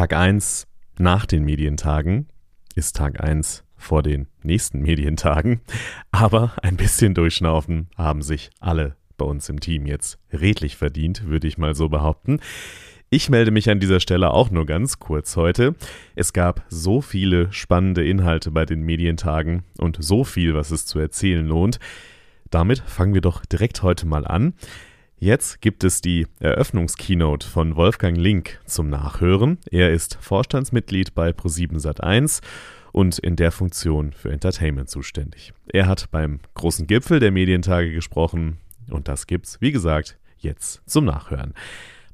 Tag 1 nach den Medientagen ist Tag 1 vor den nächsten Medientagen. Aber ein bisschen durchschnaufen haben sich alle bei uns im Team jetzt redlich verdient, würde ich mal so behaupten. Ich melde mich an dieser Stelle auch nur ganz kurz heute. Es gab so viele spannende Inhalte bei den Medientagen und so viel, was es zu erzählen lohnt. Damit fangen wir doch direkt heute mal an. Jetzt gibt es die Eröffnungskeynote von Wolfgang Link zum Nachhören. Er ist Vorstandsmitglied bei Pro7 Sat1 und in der Funktion für Entertainment zuständig. Er hat beim großen Gipfel der Medientage gesprochen und das gibt's, wie gesagt, jetzt zum Nachhören.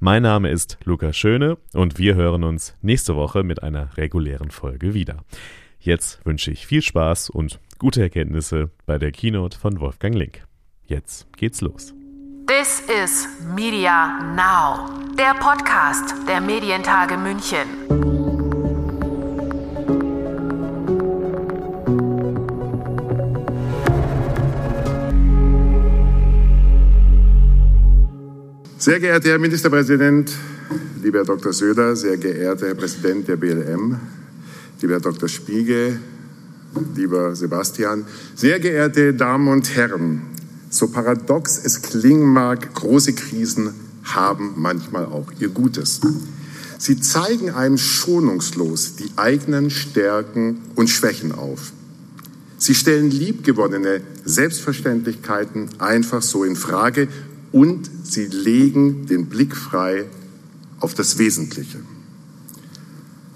Mein Name ist Lukas Schöne und wir hören uns nächste Woche mit einer regulären Folge wieder. Jetzt wünsche ich viel Spaß und gute Erkenntnisse bei der Keynote von Wolfgang Link. Jetzt geht's los. This is Media Now, der Podcast der Medientage München. Sehr geehrter Herr Ministerpräsident, lieber Herr Dr. Söder, sehr geehrter Herr Präsident der BLM, lieber Herr Dr. Spiegel, lieber Sebastian, sehr geehrte Damen und Herren, so paradox es klingen mag, große Krisen haben manchmal auch ihr Gutes. Sie zeigen einem schonungslos die eigenen Stärken und Schwächen auf. Sie stellen liebgewonnene Selbstverständlichkeiten einfach so in Frage und sie legen den Blick frei auf das Wesentliche.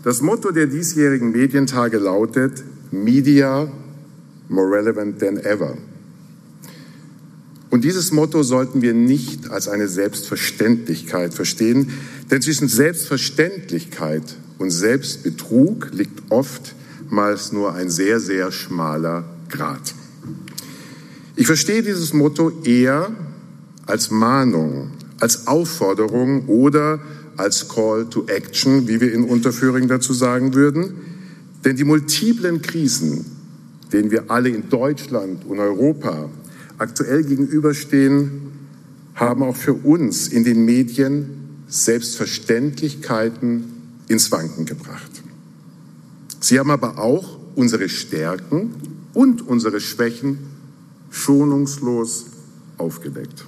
Das Motto der diesjährigen Medientage lautet Media more relevant than ever. Und dieses Motto sollten wir nicht als eine Selbstverständlichkeit verstehen, denn zwischen Selbstverständlichkeit und Selbstbetrug liegt oftmals nur ein sehr, sehr schmaler Grat. Ich verstehe dieses Motto eher als Mahnung, als Aufforderung oder als Call to Action, wie wir in Unterföhring dazu sagen würden. Denn die multiplen Krisen, denen wir alle in Deutschland und Europa aktuell gegenüberstehen, haben auch für uns in den Medien Selbstverständlichkeiten ins Wanken gebracht. Sie haben aber auch unsere Stärken und unsere Schwächen schonungslos aufgedeckt.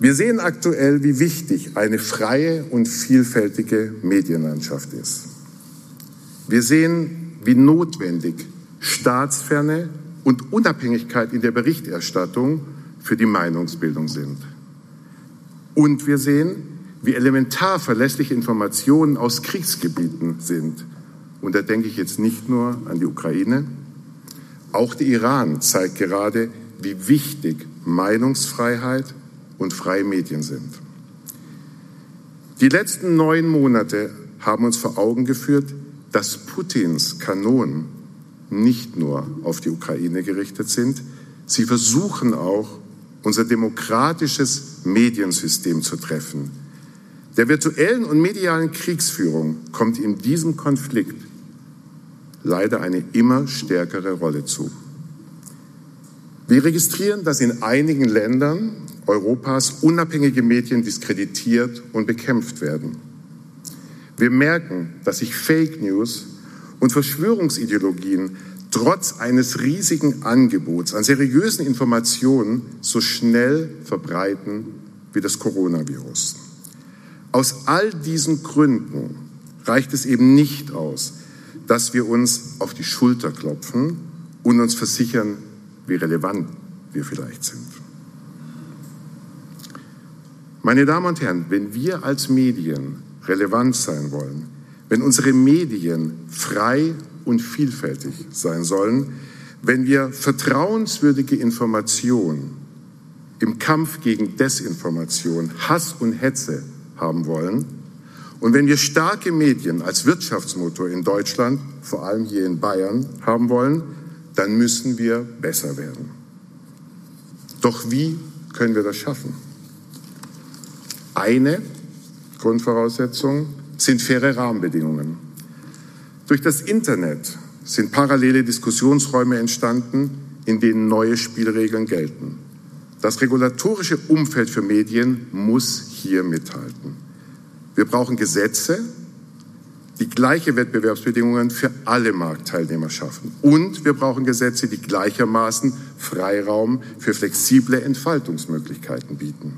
Wir sehen aktuell, wie wichtig eine freie und vielfältige Medienlandschaft ist. Wir sehen, wie notwendig Staatsferne und Unabhängigkeit in der Berichterstattung für die Meinungsbildung sind. Und wir sehen, wie elementar verlässliche Informationen aus Kriegsgebieten sind. Und da denke ich jetzt nicht nur an die Ukraine. Auch der Iran zeigt gerade, wie wichtig Meinungsfreiheit und freie Medien sind. Die letzten neun Monate haben uns vor Augen geführt, dass Putins Kanonen nicht nur auf die Ukraine gerichtet sind, sie versuchen auch, unser demokratisches Mediensystem zu treffen. Der virtuellen und medialen Kriegsführung kommt in diesem Konflikt leider eine immer stärkere Rolle zu. Wir registrieren, dass in einigen Ländern Europas unabhängige Medien diskreditiert und bekämpft werden. Wir merken, dass sich Fake News und Verschwörungsideologien trotz eines riesigen Angebots an seriösen Informationen so schnell verbreiten wie das Coronavirus. Aus all diesen Gründen reicht es eben nicht aus, dass wir uns auf die Schulter klopfen und uns versichern, wie relevant wir vielleicht sind. Meine Damen und Herren, wenn wir als Medien relevant sein wollen, wenn unsere Medien frei und vielfältig sein sollen, wenn wir vertrauenswürdige Information im Kampf gegen Desinformation, Hass und Hetze haben wollen und wenn wir starke Medien als Wirtschaftsmotor in Deutschland, vor allem hier in Bayern, haben wollen, dann müssen wir besser werden. Doch wie können wir das schaffen? Eine Grundvoraussetzung sind faire Rahmenbedingungen. Durch das Internet sind parallele Diskussionsräume entstanden, in denen neue Spielregeln gelten. Das regulatorische Umfeld für Medien muss hier mithalten. Wir brauchen Gesetze die gleiche Wettbewerbsbedingungen für alle Marktteilnehmer schaffen. Und wir brauchen Gesetze, die gleichermaßen Freiraum für flexible Entfaltungsmöglichkeiten bieten.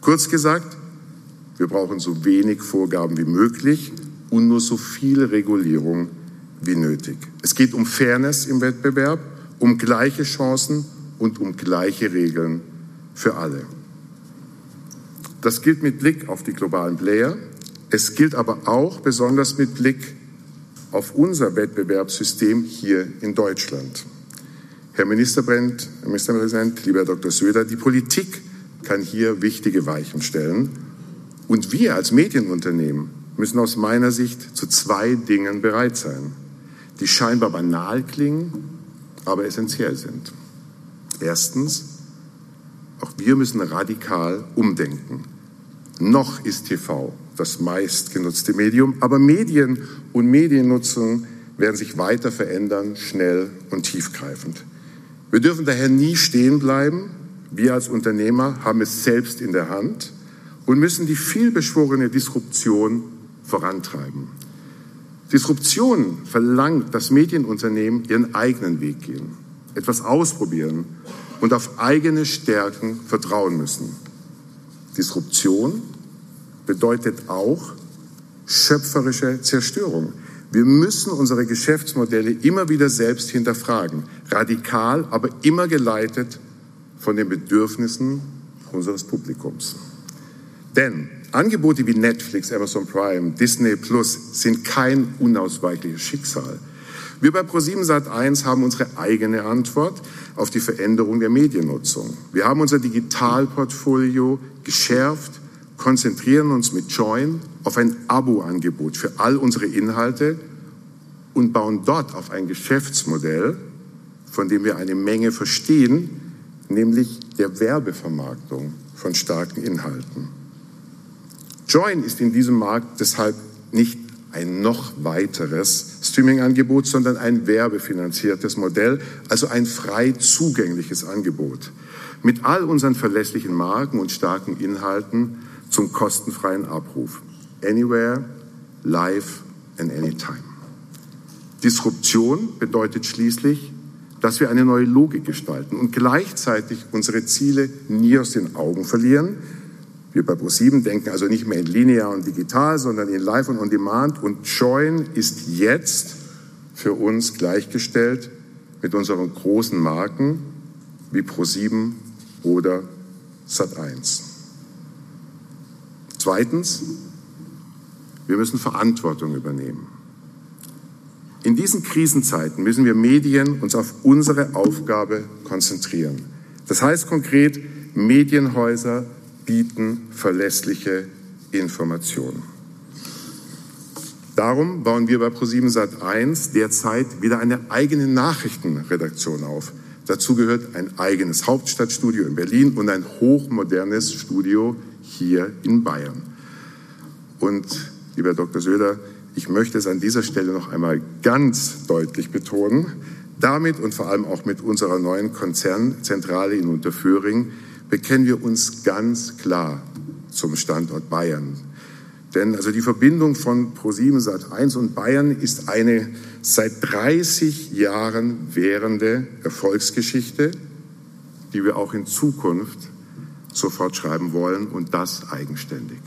Kurz gesagt, wir brauchen so wenig Vorgaben wie möglich und nur so viel Regulierung wie nötig. Es geht um Fairness im Wettbewerb, um gleiche Chancen und um gleiche Regeln für alle. Das gilt mit Blick auf die globalen Player, es gilt aber auch besonders mit Blick auf unser Wettbewerbssystem hier in Deutschland. Herr Ministerpräsident, Herr Ministerpräsident, lieber Dr. Söder, die Politik kann hier wichtige Weichen stellen. Und wir als Medienunternehmen müssen aus meiner Sicht zu zwei Dingen bereit sein, die scheinbar banal klingen, aber essentiell sind. Erstens, auch wir müssen radikal umdenken. Noch ist TV das meistgenutzte Medium, aber Medien und Mediennutzung werden sich weiter verändern, schnell und tiefgreifend. Wir dürfen daher nie stehen bleiben. Wir als Unternehmer haben es selbst in der Hand und müssen die vielbeschworene Disruption vorantreiben. Disruption verlangt, dass Medienunternehmen ihren eigenen Weg gehen, etwas ausprobieren und auf eigene Stärken vertrauen müssen. Disruption bedeutet auch schöpferische Zerstörung. Wir müssen unsere Geschäftsmodelle immer wieder selbst hinterfragen, radikal, aber immer geleitet von den Bedürfnissen unseres Publikums. Denn Angebote wie Netflix, Amazon Prime, Disney Plus sind kein unausweichliches Schicksal. Wir bei Pro7 Sat1 haben unsere eigene Antwort auf die Veränderung der Mediennutzung. Wir haben unser Digitalportfolio geschärft, konzentrieren uns mit Join auf ein Abo-Angebot für all unsere Inhalte und bauen dort auf ein Geschäftsmodell, von dem wir eine Menge verstehen, nämlich der Werbevermarktung von starken Inhalten. Join ist in diesem Markt deshalb nicht ein noch weiteres Streaming-Angebot, sondern ein werbefinanziertes Modell, also ein frei zugängliches Angebot. Mit all unseren verlässlichen Marken und starken Inhalten zum kostenfreien Abruf. Anywhere, live and anytime. Disruption bedeutet schließlich, dass wir eine neue Logik gestalten und gleichzeitig unsere Ziele nie aus den Augen verlieren. Wir bei ProSieben denken also nicht mehr in linear und digital, sondern in live und on demand. Und Join ist jetzt für uns gleichgestellt mit unseren großen Marken wie ProSieben oder Sat1. Zweitens, wir müssen Verantwortung übernehmen. In diesen Krisenzeiten müssen wir Medien uns auf unsere Aufgabe konzentrieren. Das heißt konkret, Medienhäuser bieten verlässliche Informationen. Darum bauen wir bei ProSieben Sat1 derzeit wieder eine eigene Nachrichtenredaktion auf. Dazu gehört ein eigenes Hauptstadtstudio in Berlin und ein hochmodernes Studio hier in Bayern. Und, lieber Dr. Söder, ich möchte es an dieser Stelle noch einmal ganz deutlich betonen. Damit und vor allem auch mit unserer neuen Konzernzentrale in Unterföhring bekennen wir uns ganz klar zum Standort Bayern. Denn also die Verbindung von ProSieben Sat1 und Bayern ist eine seit 30 Jahren währende Erfolgsgeschichte, die wir auch in Zukunft sofort schreiben wollen und das eigenständig.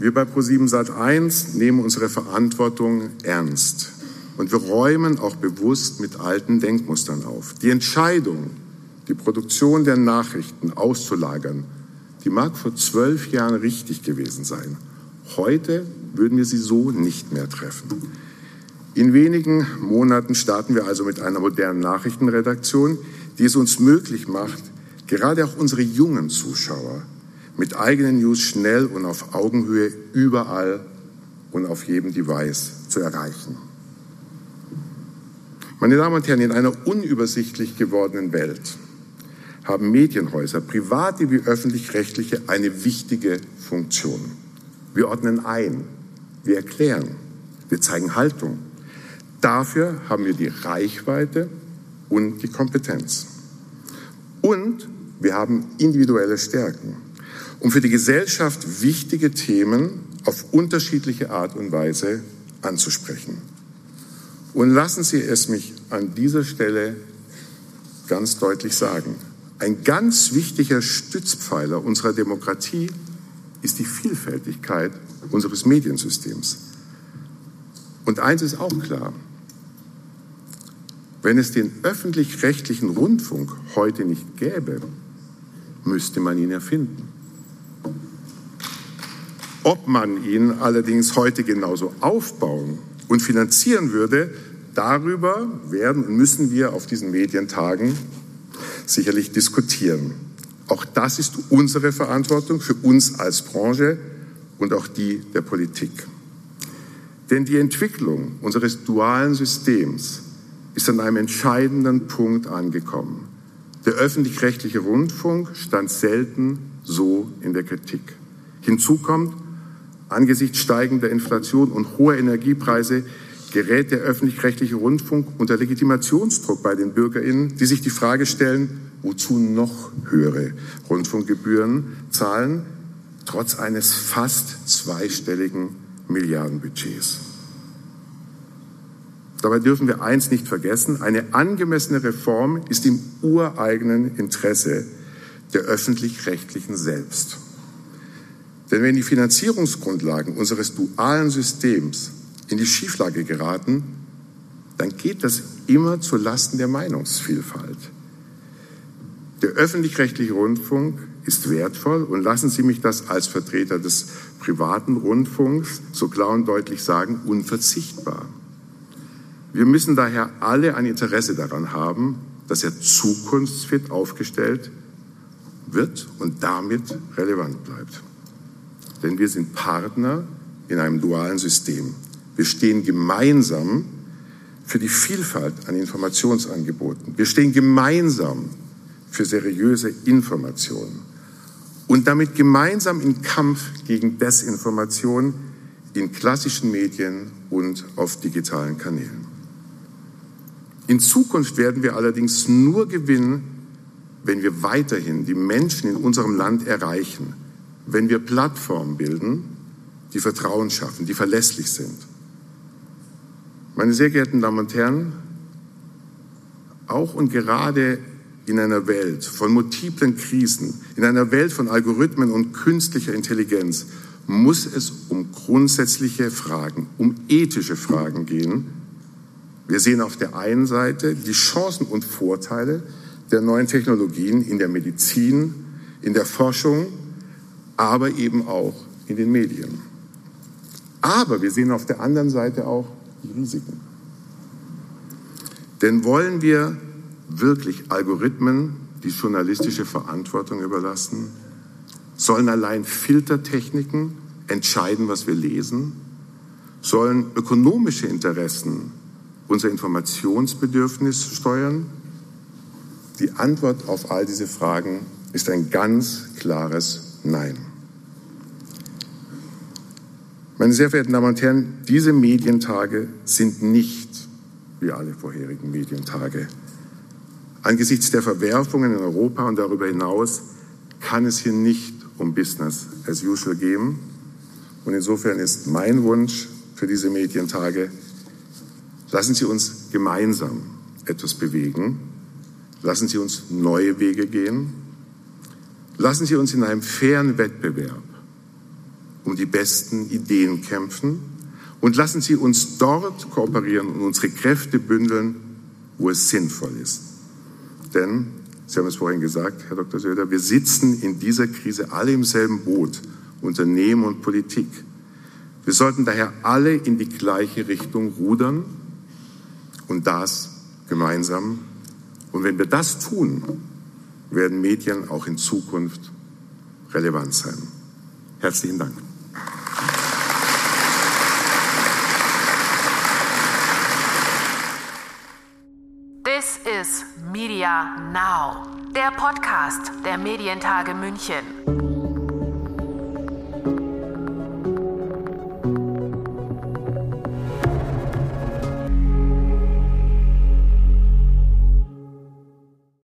Wir bei Pro7 Sat1 nehmen unsere Verantwortung ernst und wir räumen auch bewusst mit alten Denkmustern auf. Die Entscheidung, die Produktion der Nachrichten auszulagern, die mag vor zwölf Jahren richtig gewesen sein. Heute würden wir sie so nicht mehr treffen. In wenigen Monaten starten wir also mit einer modernen Nachrichtenredaktion, die es uns möglich macht, gerade auch unsere jungen Zuschauer mit eigenen News schnell und auf Augenhöhe überall und auf jedem Device zu erreichen. Meine Damen und Herren, in einer unübersichtlich gewordenen Welt haben Medienhäuser, private wie öffentlich-rechtliche, eine wichtige Funktion. Wir ordnen ein, wir erklären, wir zeigen Haltung. Dafür haben wir die Reichweite und die Kompetenz. Und wir haben individuelle Stärken, um für die Gesellschaft wichtige Themen auf unterschiedliche Art und Weise anzusprechen. Und lassen Sie es mich an dieser Stelle ganz deutlich sagen. Ein ganz wichtiger Stützpfeiler unserer Demokratie ist die Vielfältigkeit unseres Mediensystems. Und eins ist auch klar, wenn es den öffentlich-rechtlichen Rundfunk heute nicht gäbe, müsste man ihn erfinden. Ob man ihn allerdings heute genauso aufbauen und finanzieren würde, darüber werden und müssen wir auf diesen Medientagen sicherlich diskutieren. Auch das ist unsere Verantwortung für uns als Branche und auch die der Politik. Denn die Entwicklung unseres dualen Systems ist an einem entscheidenden Punkt angekommen. Der öffentlich-rechtliche Rundfunk stand selten so in der Kritik. Hinzu kommt, angesichts steigender Inflation und hoher Energiepreise gerät der öffentlich-rechtliche Rundfunk unter Legitimationsdruck bei den Bürgerinnen, die sich die Frage stellen, wozu noch höhere Rundfunkgebühren zahlen, trotz eines fast zweistelligen Milliardenbudgets. Dabei dürfen wir eins nicht vergessen, eine angemessene Reform ist im ureigenen Interesse der öffentlich-rechtlichen selbst. Denn wenn die Finanzierungsgrundlagen unseres dualen Systems in die Schieflage geraten, dann geht das immer zu Lasten der Meinungsvielfalt. Der öffentlich-rechtliche Rundfunk ist wertvoll und lassen Sie mich das als Vertreter des privaten Rundfunks so klar und deutlich sagen, unverzichtbar. Wir müssen daher alle ein Interesse daran haben, dass er zukunftsfit aufgestellt wird und damit relevant bleibt. Denn wir sind Partner in einem dualen System. Wir stehen gemeinsam für die Vielfalt an Informationsangeboten. Wir stehen gemeinsam für seriöse Informationen und damit gemeinsam im Kampf gegen Desinformation in klassischen Medien und auf digitalen Kanälen. In Zukunft werden wir allerdings nur gewinnen, wenn wir weiterhin die Menschen in unserem Land erreichen, wenn wir Plattformen bilden, die Vertrauen schaffen, die verlässlich sind. Meine sehr geehrten Damen und Herren, auch und gerade in einer Welt von multiplen Krisen, in einer Welt von Algorithmen und künstlicher Intelligenz muss es um grundsätzliche Fragen, um ethische Fragen gehen. Wir sehen auf der einen Seite die Chancen und Vorteile der neuen Technologien in der Medizin, in der Forschung, aber eben auch in den Medien. Aber wir sehen auf der anderen Seite auch die Risiken. Denn wollen wir wirklich Algorithmen die journalistische Verantwortung überlassen? Sollen allein Filtertechniken entscheiden, was wir lesen? Sollen ökonomische Interessen unser Informationsbedürfnis steuern? Die Antwort auf all diese Fragen ist ein ganz klares Nein. Meine sehr verehrten Damen und Herren, diese Medientage sind nicht wie alle vorherigen Medientage. Angesichts der Verwerfungen in Europa und darüber hinaus kann es hier nicht um Business as usual gehen. Und insofern ist mein Wunsch für diese Medientage, lassen Sie uns gemeinsam etwas bewegen. Lassen Sie uns neue Wege gehen. Lassen Sie uns in einem fairen Wettbewerb um die besten Ideen kämpfen und lassen Sie uns dort kooperieren und unsere Kräfte bündeln, wo es sinnvoll ist. Denn, Sie haben es vorhin gesagt, Herr Dr. Söder, wir sitzen in dieser Krise alle im selben Boot, Unternehmen und Politik. Wir sollten daher alle in die gleiche Richtung rudern und das gemeinsam. Und wenn wir das tun, werden Medien auch in Zukunft relevant sein. Herzlichen Dank. This is Media Now, der Podcast der Medientage München.